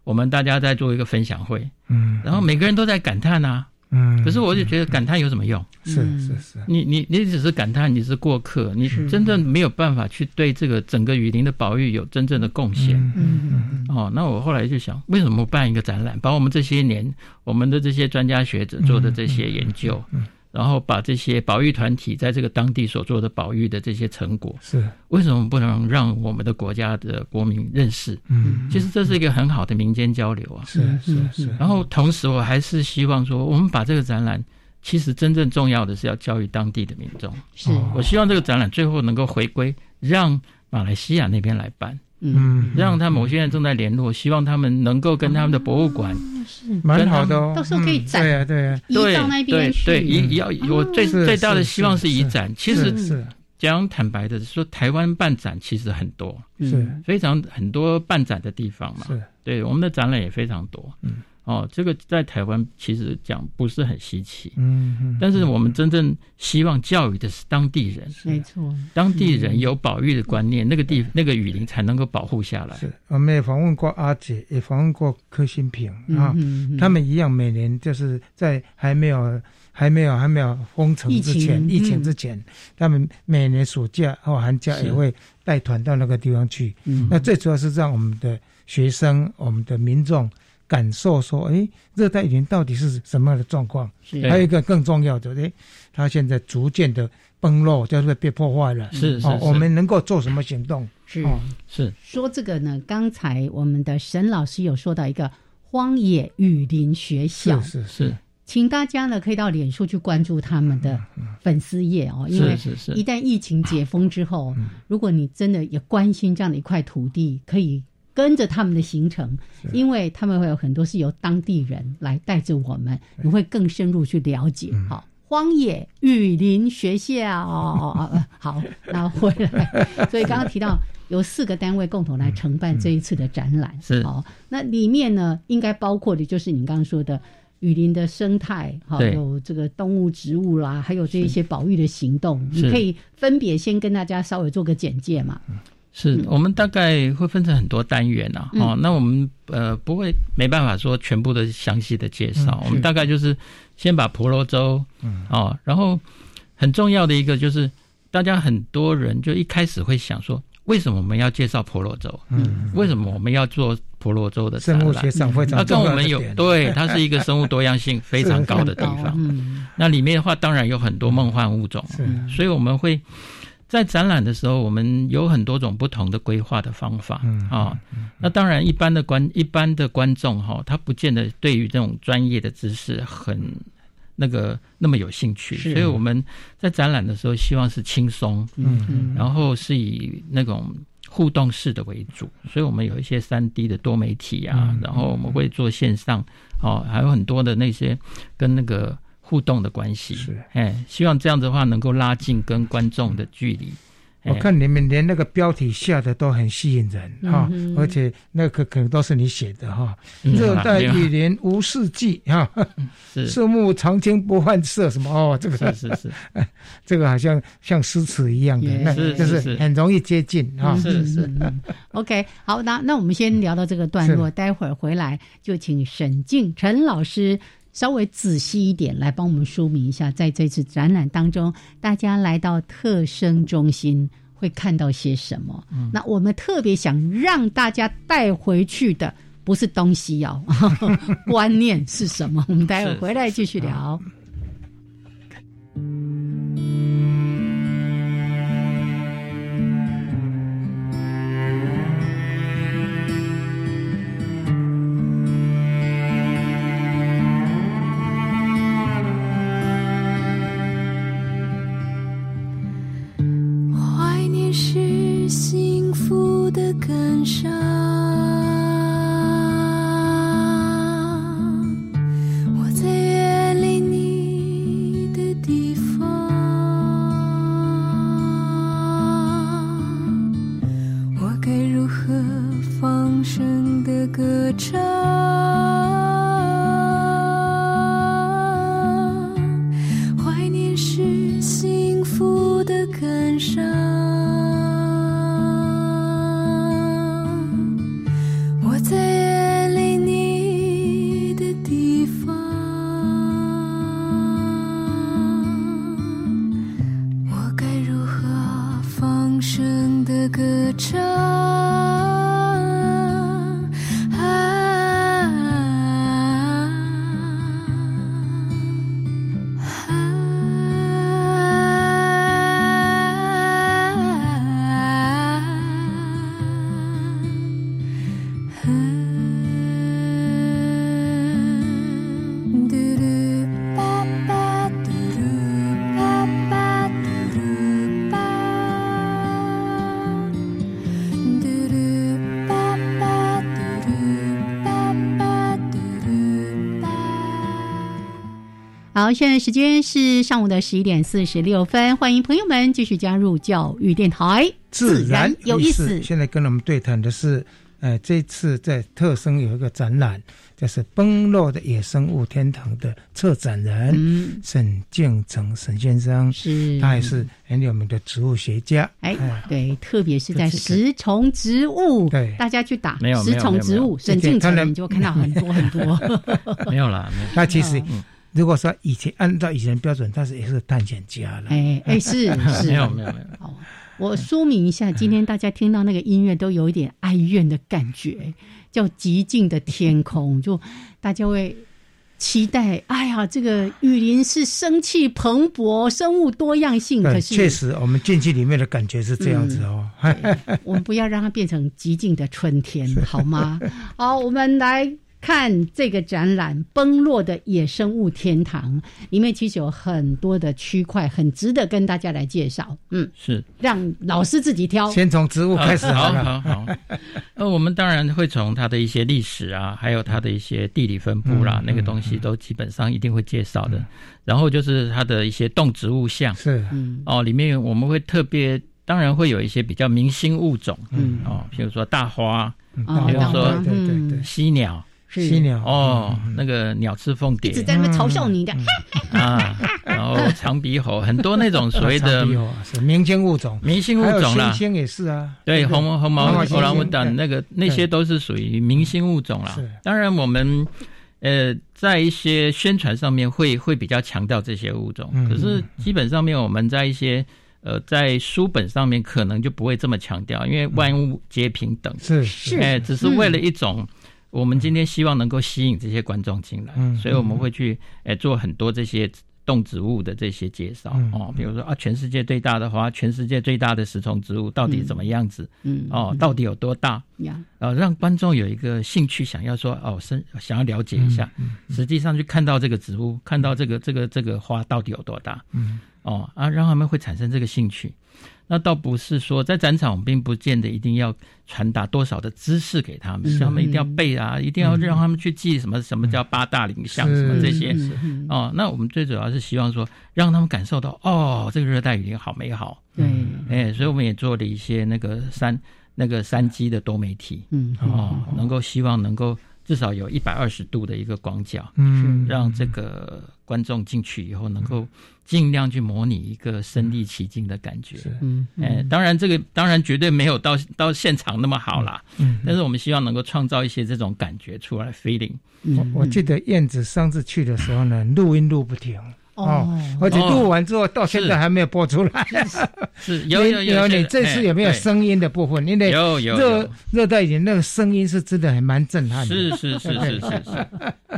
我们大家在做一个分享会，嗯，然后每个人都在感叹啊。嗯，可是我就觉得感叹有什么用？是是是，你你你只是感叹，你是过客，你真正没有办法去对这个整个雨林的保育有真正的贡献。嗯嗯哦，那我后来就想，为什么不办一个展览，把我们这些年我们的这些专家学者做的这些研究。然后把这些保育团体在这个当地所做的保育的这些成果，是为什么不能让我们的国家的国民认识？嗯，其实这是一个很好的民间交流啊。是是是。然后同时，我还是希望说，我们把这个展览，其实真正重要的是要教育当地的民众。是我希望这个展览最后能够回归，让马来西亚那边来办。嗯，让他们，我现在正在联络，希望他们能够跟他们的博物馆是。蛮好的哦，到时候可以展，对呀对呀，移到那边去，对，移要我最最大的希望是移展。其实是。讲坦白的说，台湾办展其实很多，是。非常很多办展的地方嘛。是，对，我们的展览也非常多。嗯。哦，这个在台湾其实讲不是很稀奇，嗯嗯，但是我们真正希望教育的是当地人，没错，当地人有保育的观念，那个地那个雨林才能够保护下来。是，我们也访问过阿姐，也访问过柯新平啊，他们一样，每年就是在还没有还没有还没有封城之前，疫情之前，他们每年暑假或寒假也会带团到那个地方去。那最主要是让我们的学生、我们的民众。感受说，哎，热带雨林到底是什么样的状况？还有一个更重要的，哎，它现在逐渐的崩落，就是被破坏了。是是，我们能够做什么行动？是是。说这个呢，刚才我们的沈老师有说到一个荒野雨林学校，是是，请大家呢可以到脸书去关注他们的粉丝页哦，因为一旦疫情解封之后，如果你真的也关心这样的一块土地，可以。跟着他们的行程，因为他们会有很多是由当地人来带着我们，你会更深入去了解。好，荒野雨林学校哦，好，那回来。所以刚刚提到有四个单位共同来承办这一次的展览，是好。那里面呢，应该包括的就是你刚刚说的雨林的生态，好，有这个动物、植物啦，还有这一些保育的行动。你可以分别先跟大家稍微做个简介嘛。是我们大概会分成很多单元呐，哦，那我们呃不会没办法说全部的详细的介绍，我们大概就是先把婆罗洲，哦，然后很重要的一个就是大家很多人就一开始会想说，为什么我们要介绍婆罗洲？嗯，为什么我们要做婆罗洲的生物学上非常跟我们有对，它是一个生物多样性非常高的 地方，那里面的话当然有很多梦幻物种，所以我们会。在展览的时候，我们有很多种不同的规划的方法啊。那当然，一般的观一般的观众哈，他不见得对于这种专业的知识很那个那么有兴趣。所以我们在展览的时候，希望是轻松，嗯，然后是以那种互动式的为主。所以我们有一些三 D 的多媒体啊，然后我们会做线上哦，还有很多的那些跟那个。互动的关系。是，哎，希望这样的话能够拉近跟观众的距离。我看你们连那个标题下的都很吸引人哈，而且那个可能都是你写的哈。热带雨林无四季哈，树木常青不换色什么哦，这个。是是是，这个好像像诗词一样的，那就是很容易接近哈。是是，OK，好，那那我们先聊到这个段落，待会儿回来就请沈静陈老师。稍微仔细一点来帮我们说明一下，在这次展览当中，大家来到特生中心会看到些什么？那我们特别想让大家带回去的不是东西哦，观念是什么？我们待会回来继续聊。好，现在时间是上午的十一点四十六分，欢迎朋友们继续加入教育电台，自然有意思。现在跟我们对谈的是，呃，这次在特生有一个展览，就是崩落的野生物天堂的策展人沈敬成沈先生，是，他也是很有名的植物学家。哎，对，特别是在食虫植物，对，大家去打食虫植物，沈敬成你就看到很多很多。没有啦，他其实。如果说以前按照以前标准，但是也是探险家了。哎哎，是是，没有没有没有。好，我说明一下，今天大家听到那个音乐都有一点哀怨的感觉，叫《寂静的天空》，就大家会期待。哎呀，这个雨林是生气蓬勃，生物多样性。可是确实，我们进去里面的感觉是这样子哦。我们不要让它变成寂静的春天，好吗？好，我们来。看这个展览《崩落的野生物天堂》，里面其实有很多的区块，很值得跟大家来介绍。嗯，是。让老师自己挑，先从植物开始。好好好。呃，我们当然会从它的一些历史啊，还有它的一些地理分布啦，那个东西都基本上一定会介绍的。然后就是它的一些动植物像，是。哦，里面我们会特别，当然会有一些比较明星物种，嗯。哦，譬如说大花，比如说对对对。犀鸟。犀鸟哦，那个鸟翅凤蝶。一直在那边嘲笑你的。啊，然后长鼻猴很多那种所谓的明星物种，明星物种啦，猩猩也是啊，对，红红毛欧朗乌等那个那些都是属于明星物种啦。当然我们呃在一些宣传上面会会比较强调这些物种，可是基本上面我们在一些呃在书本上面可能就不会这么强调，因为万物皆平等，是是，哎，只是为了一种。我们今天希望能够吸引这些观众进来，所以我们会去诶做很多这些动植物的这些介绍哦，比如说啊，全世界最大的花，全世界最大的食虫植物到底怎么样子？嗯，哦，到底有多大？呀，呃，让观众有一个兴趣，想要说哦，生想要了解一下，实际上去看到这个植物，看到这个这个这个花到底有多大？嗯，哦啊，让他们会产生这个兴趣。那倒不是说在展场，我们并不见得一定要传达多少的知识给他们，是他们一定要背啊，一定要让他们去记什么什么叫八大林象什么这些哦。那我们最主要是希望说，让他们感受到哦，这个热带雨林好美好。对，哎，所以我们也做了一些那个山那个山鸡的多媒体，嗯，哦，能够希望能够。至少有一百二十度的一个广角，嗯，让这个观众进去以后能够尽量去模拟一个身临其境的感觉，嗯，哎，当然这个当然绝对没有到到现场那么好啦，嗯，但是我们希望能够创造一些这种感觉出来，feeling。我我记得燕子上次去的时候呢，录音录不停。哦，而且录完之后到现在还没有播出来。是 有有有，你这次有没有声音的部分？因为有有热热带雨那个声音是真的还蛮震撼的。是是是是是是。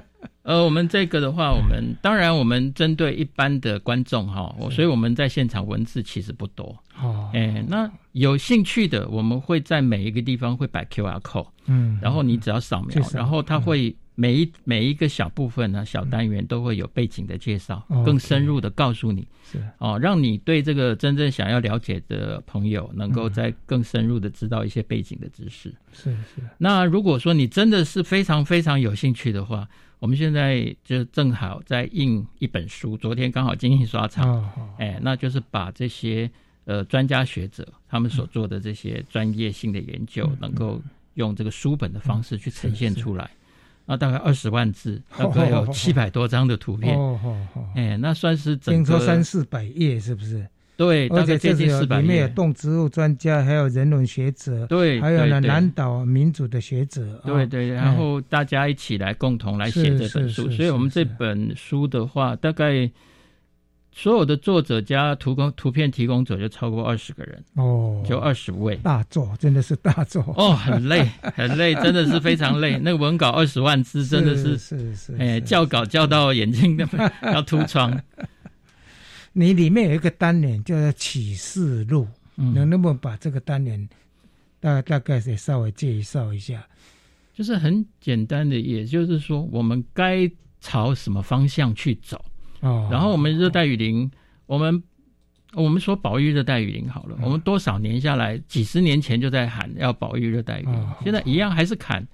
呃，我们这个的话，我们当然我们针对一般的观众哈，所以我们在现场文字其实不多。哦，哎，那有兴趣的，我们会在每一个地方会摆 Q R code，嗯，然后你只要扫描，然后它会。每一每一个小部分呢，小单元都会有背景的介绍，更深入的告诉你，是。哦，让你对这个真正想要了解的朋友，能够在更深入的知道一些背景的知识。是是。那如果说你真的是非常非常有兴趣的话，我们现在就正好在印一本书，昨天刚好进印刷厂，哎，那就是把这些呃专家学者他们所做的这些专业性的研究，能够用这个书本的方式去呈现出来。那大概二十万字，大概有七百多张的图片，哎，那算是整个三四百页，是不是？对，大概接近四百页。里面有动植物专家，还有人文学者，对，还有呢南岛民主的学者，对对。然后大家一起来共同来写这本书，所以我们这本书的话，大概。所有的作者加图工图片提供者就超过二十个人哦，就二十位大作，真的是大作哦，很累 很累，真的是非常累。那个文稿二十万字，真的是是是，哎，校稿校到眼睛都 要凸窗。你里面有一个单元叫做启示录，能不能把这个单元大大概也稍微介绍一下？就是很简单的，也就是说，我们该朝什么方向去走？哦，然后我们热带雨林，我们我们说保育热带雨林好了，我们多少年下来，几十年前就在喊要保育热带雨林，现在一样还是砍，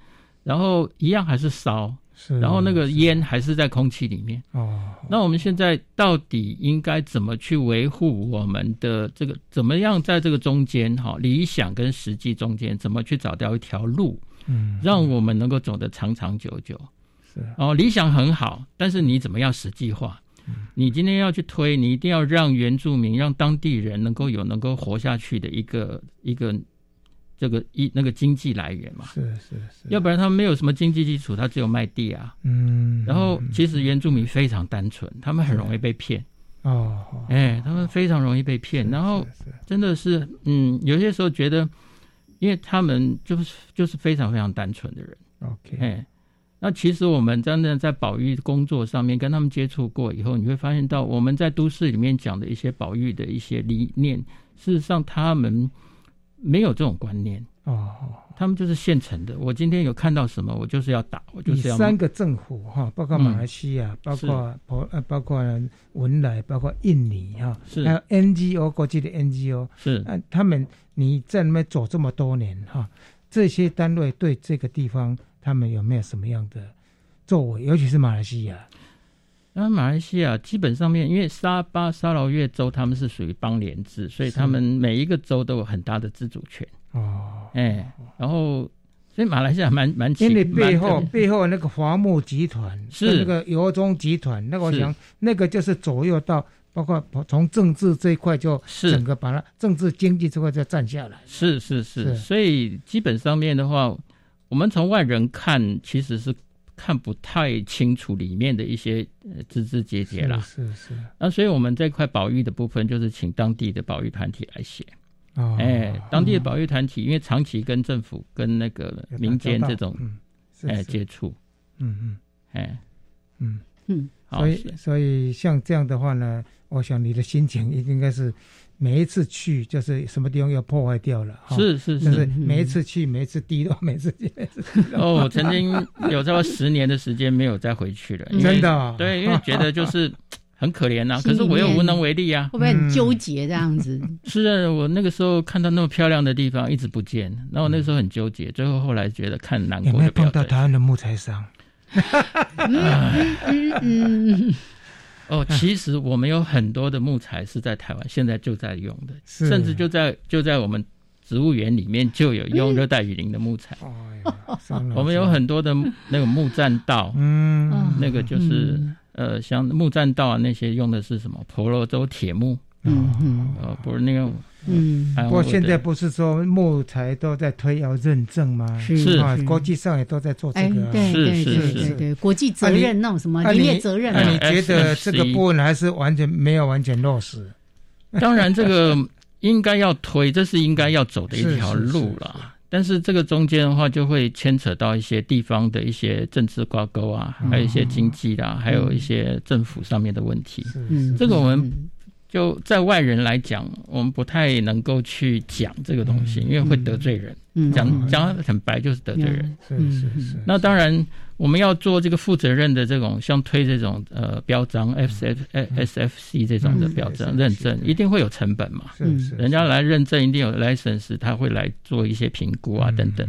然后一样还是烧，然后那个烟还是在空气里面。哦，那我们现在到底应该怎么去维护我们的这个？怎么样在这个中间哈，理想跟实际中间怎么去找到一条路？嗯，让我们能够走得长长久久。是哦，理想很好，但是你怎么样实际化？你今天要去推，你一定要让原住民、让当地人能够有能够活下去的一个一个这个一那个经济来源嘛？是是是，要不然他们没有什么经济基础，他只有卖地啊。嗯，然后其实原住民非常单纯，他们很容易被骗。哦，哎，他们非常容易被骗，然后真的是嗯，有些时候觉得，因为他们就是就是非常非常单纯的人。OK，哎。那其实我们真的在保育工作上面跟他们接触过以后，你会发现到我们在都市里面讲的一些保育的一些理念，事实上他们没有这种观念哦，他们就是现成的。我今天有看到什么，我就是要打，我就是要。三个政府哈，包括马来西亚，包括婆呃，包括文莱，包括印尼哈，是还有 NGO 国际的 NGO 是，那他们你在那边走这么多年哈，这些单位对这个地方。他们有没有什么样的作为？尤其是马来西亚，那马来西亚基本上面，因为沙巴、沙劳越州他们是属于邦联制，所以他们每一个州都有很大的自主权。哦，哎，然后所以马来西亚蛮蛮因为背后背后那个华木集团是那个油中集团，那个我想那个就是左右到包括从政治这一块，就整个把它政治经济这块就占下来。是是是，所以基本上面的话。我们从外人看，其实是看不太清楚里面的一些枝枝节节啦。是是。那所以我们这块保育的部分，就是请当地的保育团体来写。哦。哎，当地的保育团体，因为长期跟政府、跟那个民间这种哎接触。嗯嗯。哎。嗯嗯。所以所以像这样的话呢，我想你的心情应该是。每一次去就是什么地方要破坏掉了，是是是，每一次去每一次低落，每次去。哦，曾经有这么十年的时间没有再回去了，真的。对，因为觉得就是很可怜呐，可是我又无能为力啊。会不会很纠结这样子？是啊，我那个时候看到那么漂亮的地方一直不见，那我那时候很纠结，最后后来觉得看难过。有没有碰到台湾的木材商？嗯 嗯。哦，其实我们有很多的木材是在台湾现在就在用的，甚至就在就在我们植物园里面就有用热带雨林的木材。我们有很多的 那个木栈道，嗯，那个就是呃，像木栈道啊那些用的是什么？婆罗洲铁木，嗯嗯，呃，不是那个。嗯，不过现在不是说木材都在推要认证吗？是啊，国际上也都在做这个。对对对对对，国际责任那种什么林业责任。那你觉得这个部分还是完全没有完全落实？当然，这个应该要推，这是应该要走的一条路了。但是这个中间的话，就会牵扯到一些地方的一些政治挂钩啊，还有一些经济啦，还有一些政府上面的问题。嗯，这个我们。就在外人来讲，我们不太能够去讲这个东西，因为会得罪人。讲讲很白就是得罪人。是是是。那当然，我们要做这个负责任的这种，像推这种呃标章 F F S F C 这种的标章认证，一定会有成本嘛。是是。人家来认证一定有 license，他会来做一些评估啊等等。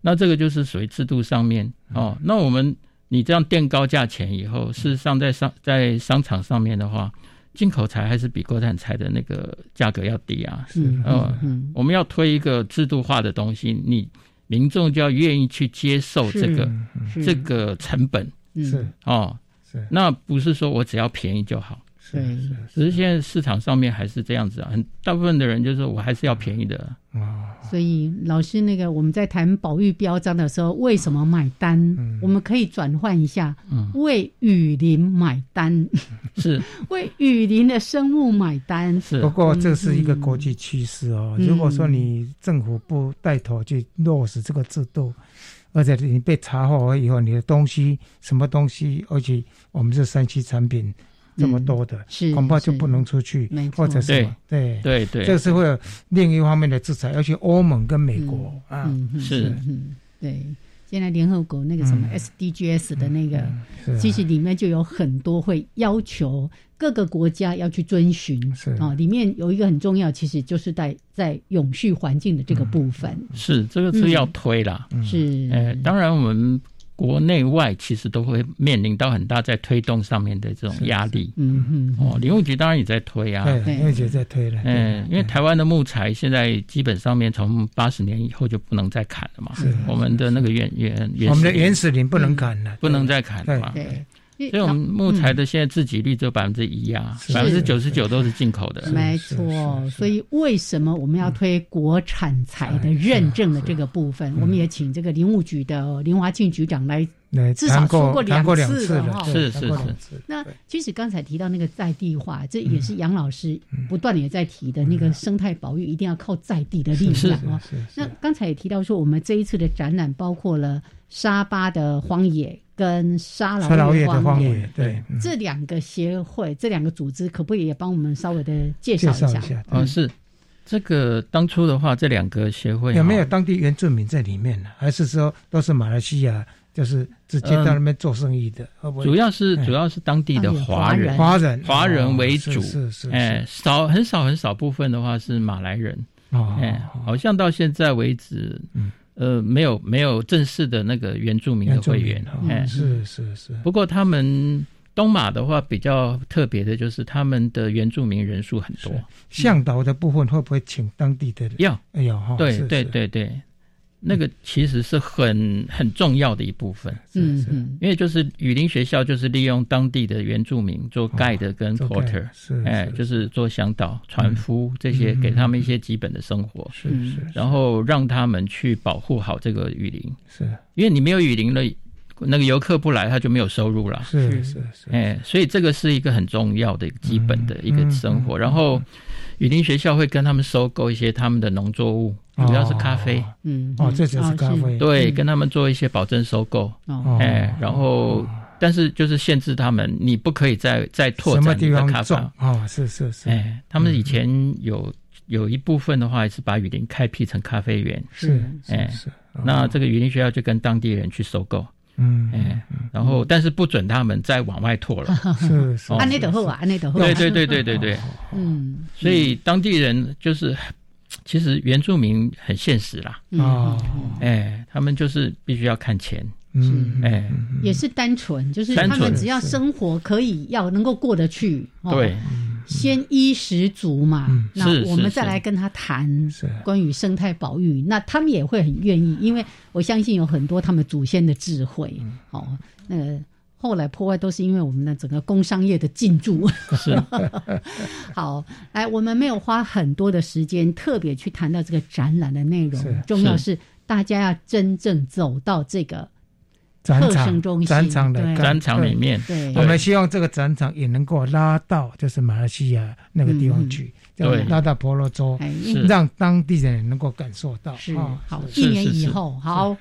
那这个就是属于制度上面哦。那我们你这样垫高价钱以后，事实上在商在商场上面的话。进口材还是比国产材的那个价格要低啊，是嗯，我们要推一个制度化的东西，你民众就要愿意去接受这个这个成本，是。哦，是。那不是说我只要便宜就好。对，只是现在市场上面还是这样子啊，很大部分的人就是我还是要便宜的啊。所以老师，那个我们在谈保育标章的时候，为什么买单？我们可以转换一下，嗯为雨林买单，是为雨林的生物买单。是，不过这是一个国际趋势哦。如果说你政府不带头去落实这个制度，而且你被查获以后，你的东西什么东西，而且我们是三期产品。这么多的是，恐怕就不能出去，或者是对对对，这是会有另一方面的制裁，要去欧盟跟美国啊，是，对。现在联合国那个什么 SDGs 的那个，其实里面就有很多会要求各个国家要去遵循，是。啊，里面有一个很重要，其实就是在在永续环境的这个部分。是这个是要推啦，是，呃，当然我们。国内外其实都会面临到很大在推动上面的这种压力。嗯嗯。哦，林务局当然也在推啊。对，林务局在推了。嗯，因为台湾的木材现在基本上面从八十年以后就不能再砍了嘛。是。我们的那个原原原我们的原始林不能砍了，不能再砍了嘛。对。所以我们木材的现在自给率只有百分之一啊，百分之九十九都是进口的。没错，所以为什么我们要推国产材的认证的这个部分？我们也请这个林务局的林华庆局长来。至少说过两次了哈，是是是。那其实刚才提到那个在地化，这也是杨老师不断也在提的那个生态保育，一定要靠在地的力量啊。那刚才也提到说，我们这一次的展览包括了沙巴的荒野跟沙劳越荒野，对这两个协会、这两个组织，可不可以也帮我们稍微的介绍一下？啊，是这个当初的话，这两个协会有没有当地原住民在里面呢？还是说都是马来西亚？就是直接在那边做生意的，主要是主要是当地的华人，华人华人。为主，是是，哎，少很少很少部分的话是马来人，哎，好像到现在为止，呃，没有没有正式的那个原住民的会员，哎，是是是。不过他们东马的话比较特别的就是他们的原住民人数很多，向导的部分会不会请当地的？要，哎呦哈，对对对对。那个其实是很很重要的一部分，嗯嗯，因为就是雨林学校就是利用当地的原住民做 guide 跟 porter，是哎，就是做向导、船夫这些，给他们一些基本的生活，是是，然后让他们去保护好这个雨林，是，因为你没有雨林了，那个游客不来，他就没有收入了，是是是，哎，所以这个是一个很重要的基本的一个生活，然后雨林学校会跟他们收购一些他们的农作物。主要是咖啡，嗯，哦，这就是咖啡，对，跟他们做一些保证收购，哦。哎，然后，但是就是限制他们，你不可以再再拓展你的咖啡，哦，是是是，哎，他们以前有有一部分的话是把雨林开辟成咖啡园，是，哎，那这个雨林学校就跟当地人去收购。嗯，哎，然后但是不准他们再往外拓了，是是，安内德后啊，安内德后，对对对对对对，嗯，所以当地人就是。其实原住民很现实啦，哦，哎，他们就是必须要看钱，嗯，哎，也是单纯，就是他们只要生活可以要能够过得去，对，先衣食足嘛，那我们再来跟他谈关于生态保育，那他们也会很愿意，因为我相信有很多他们祖先的智慧，哦，那个。后来破坏都是因为我们的整个工商业的进驻。是，好，来，我们没有花很多的时间特别去谈到这个展览的内容，重要是大家要真正走到这个展场中心、展场的展场里面。对，我们希望这个展场也能够拉到就是马来西亚那个地方去。对，拉到婆罗洲，让当地人能够感受到。是好，一年以后，好，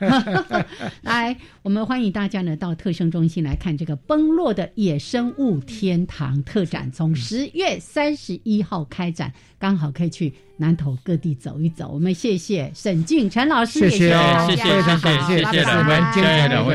来，我们欢迎大家呢到特生中心来看这个崩落的野生物天堂特展，从十月三十一号开展，刚好可以去南投各地走一走。我们谢谢沈静陈老师，谢谢，谢谢，谢谢，谢谢两位，谢谢两位。